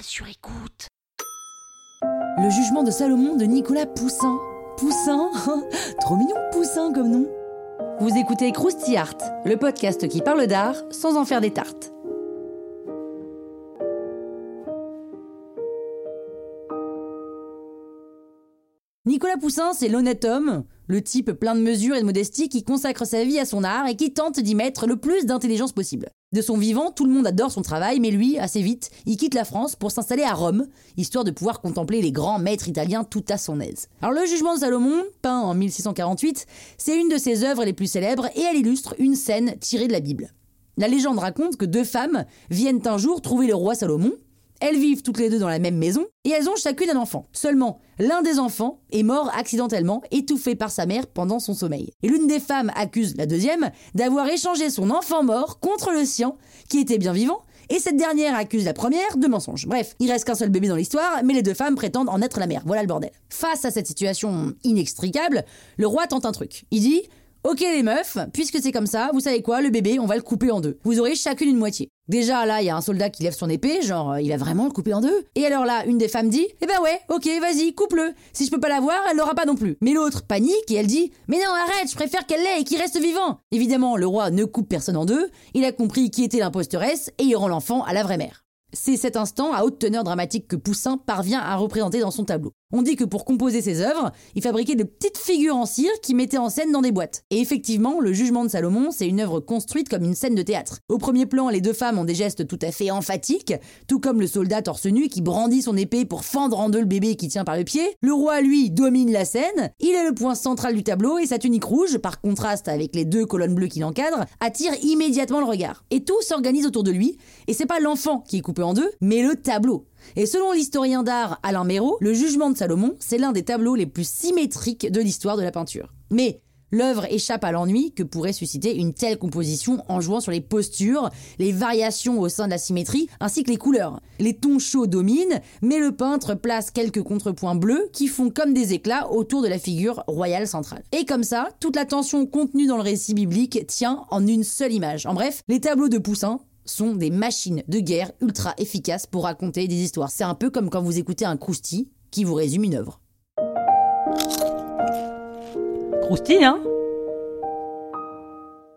Sur écoute. Le jugement de Salomon de Nicolas Poussin. Poussin Trop mignon Poussin comme nom. Vous écoutez Krusty Art, le podcast qui parle d'art sans en faire des tartes. Nicolas Poussin, c'est l'honnête homme, le type plein de mesures et de modestie qui consacre sa vie à son art et qui tente d'y mettre le plus d'intelligence possible. De son vivant, tout le monde adore son travail, mais lui, assez vite, il quitte la France pour s'installer à Rome, histoire de pouvoir contempler les grands maîtres italiens tout à son aise. Alors le Jugement de Salomon, peint en 1648, c'est une de ses œuvres les plus célèbres et elle illustre une scène tirée de la Bible. La légende raconte que deux femmes viennent un jour trouver le roi Salomon, elles vivent toutes les deux dans la même maison et elles ont chacune un enfant. Seulement, l'un des enfants est mort accidentellement, étouffé par sa mère pendant son sommeil. Et l'une des femmes accuse la deuxième d'avoir échangé son enfant mort contre le sien, qui était bien vivant, et cette dernière accuse la première de mensonge. Bref, il reste qu'un seul bébé dans l'histoire, mais les deux femmes prétendent en être la mère. Voilà le bordel. Face à cette situation inextricable, le roi tente un truc. Il dit Ok les meufs, puisque c'est comme ça, vous savez quoi, le bébé, on va le couper en deux. Vous aurez chacune une moitié. Déjà là, il y a un soldat qui lève son épée, genre il va vraiment le couper en deux. Et alors là, une des femmes dit Eh ben ouais, ok, vas-y, coupe-le. Si je peux pas l'avoir, elle l'aura pas non plus. Mais l'autre panique et elle dit Mais non, arrête, je préfère qu'elle l'ait et qu'il reste vivant. Évidemment, le roi ne coupe personne en deux, il a compris qui était l'imposteresse et il rend l'enfant à la vraie mère. C'est cet instant à haute teneur dramatique que Poussin parvient à représenter dans son tableau. On dit que pour composer ses œuvres, il fabriquait de petites figures en cire qui mettait en scène dans des boîtes. Et effectivement, le jugement de Salomon, c'est une œuvre construite comme une scène de théâtre. Au premier plan, les deux femmes ont des gestes tout à fait emphatiques, tout comme le soldat torse nu qui brandit son épée pour fendre en deux le bébé qui tient par le pied. Le roi, lui, domine la scène, il est le point central du tableau et sa tunique rouge, par contraste avec les deux colonnes bleues qui l'encadrent, attire immédiatement le regard. Et tout s'organise autour de lui, et c'est pas l'enfant qui est coupé en deux, mais le tableau. Et selon l'historien d'art Alain Méraud, le jugement de Salomon, c'est l'un des tableaux les plus symétriques de l'histoire de la peinture. Mais L'œuvre échappe à l'ennui que pourrait susciter une telle composition en jouant sur les postures, les variations au sein de la symétrie, ainsi que les couleurs. Les tons chauds dominent, mais le peintre place quelques contrepoints bleus qui font comme des éclats autour de la figure royale centrale. Et comme ça, toute la tension contenue dans le récit biblique tient en une seule image. En bref, les tableaux de Poussin sont des machines de guerre ultra efficaces pour raconter des histoires. C'est un peu comme quand vous écoutez un crousti qui vous résume une œuvre. Crousti, hein?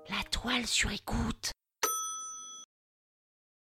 La toile sur écoute.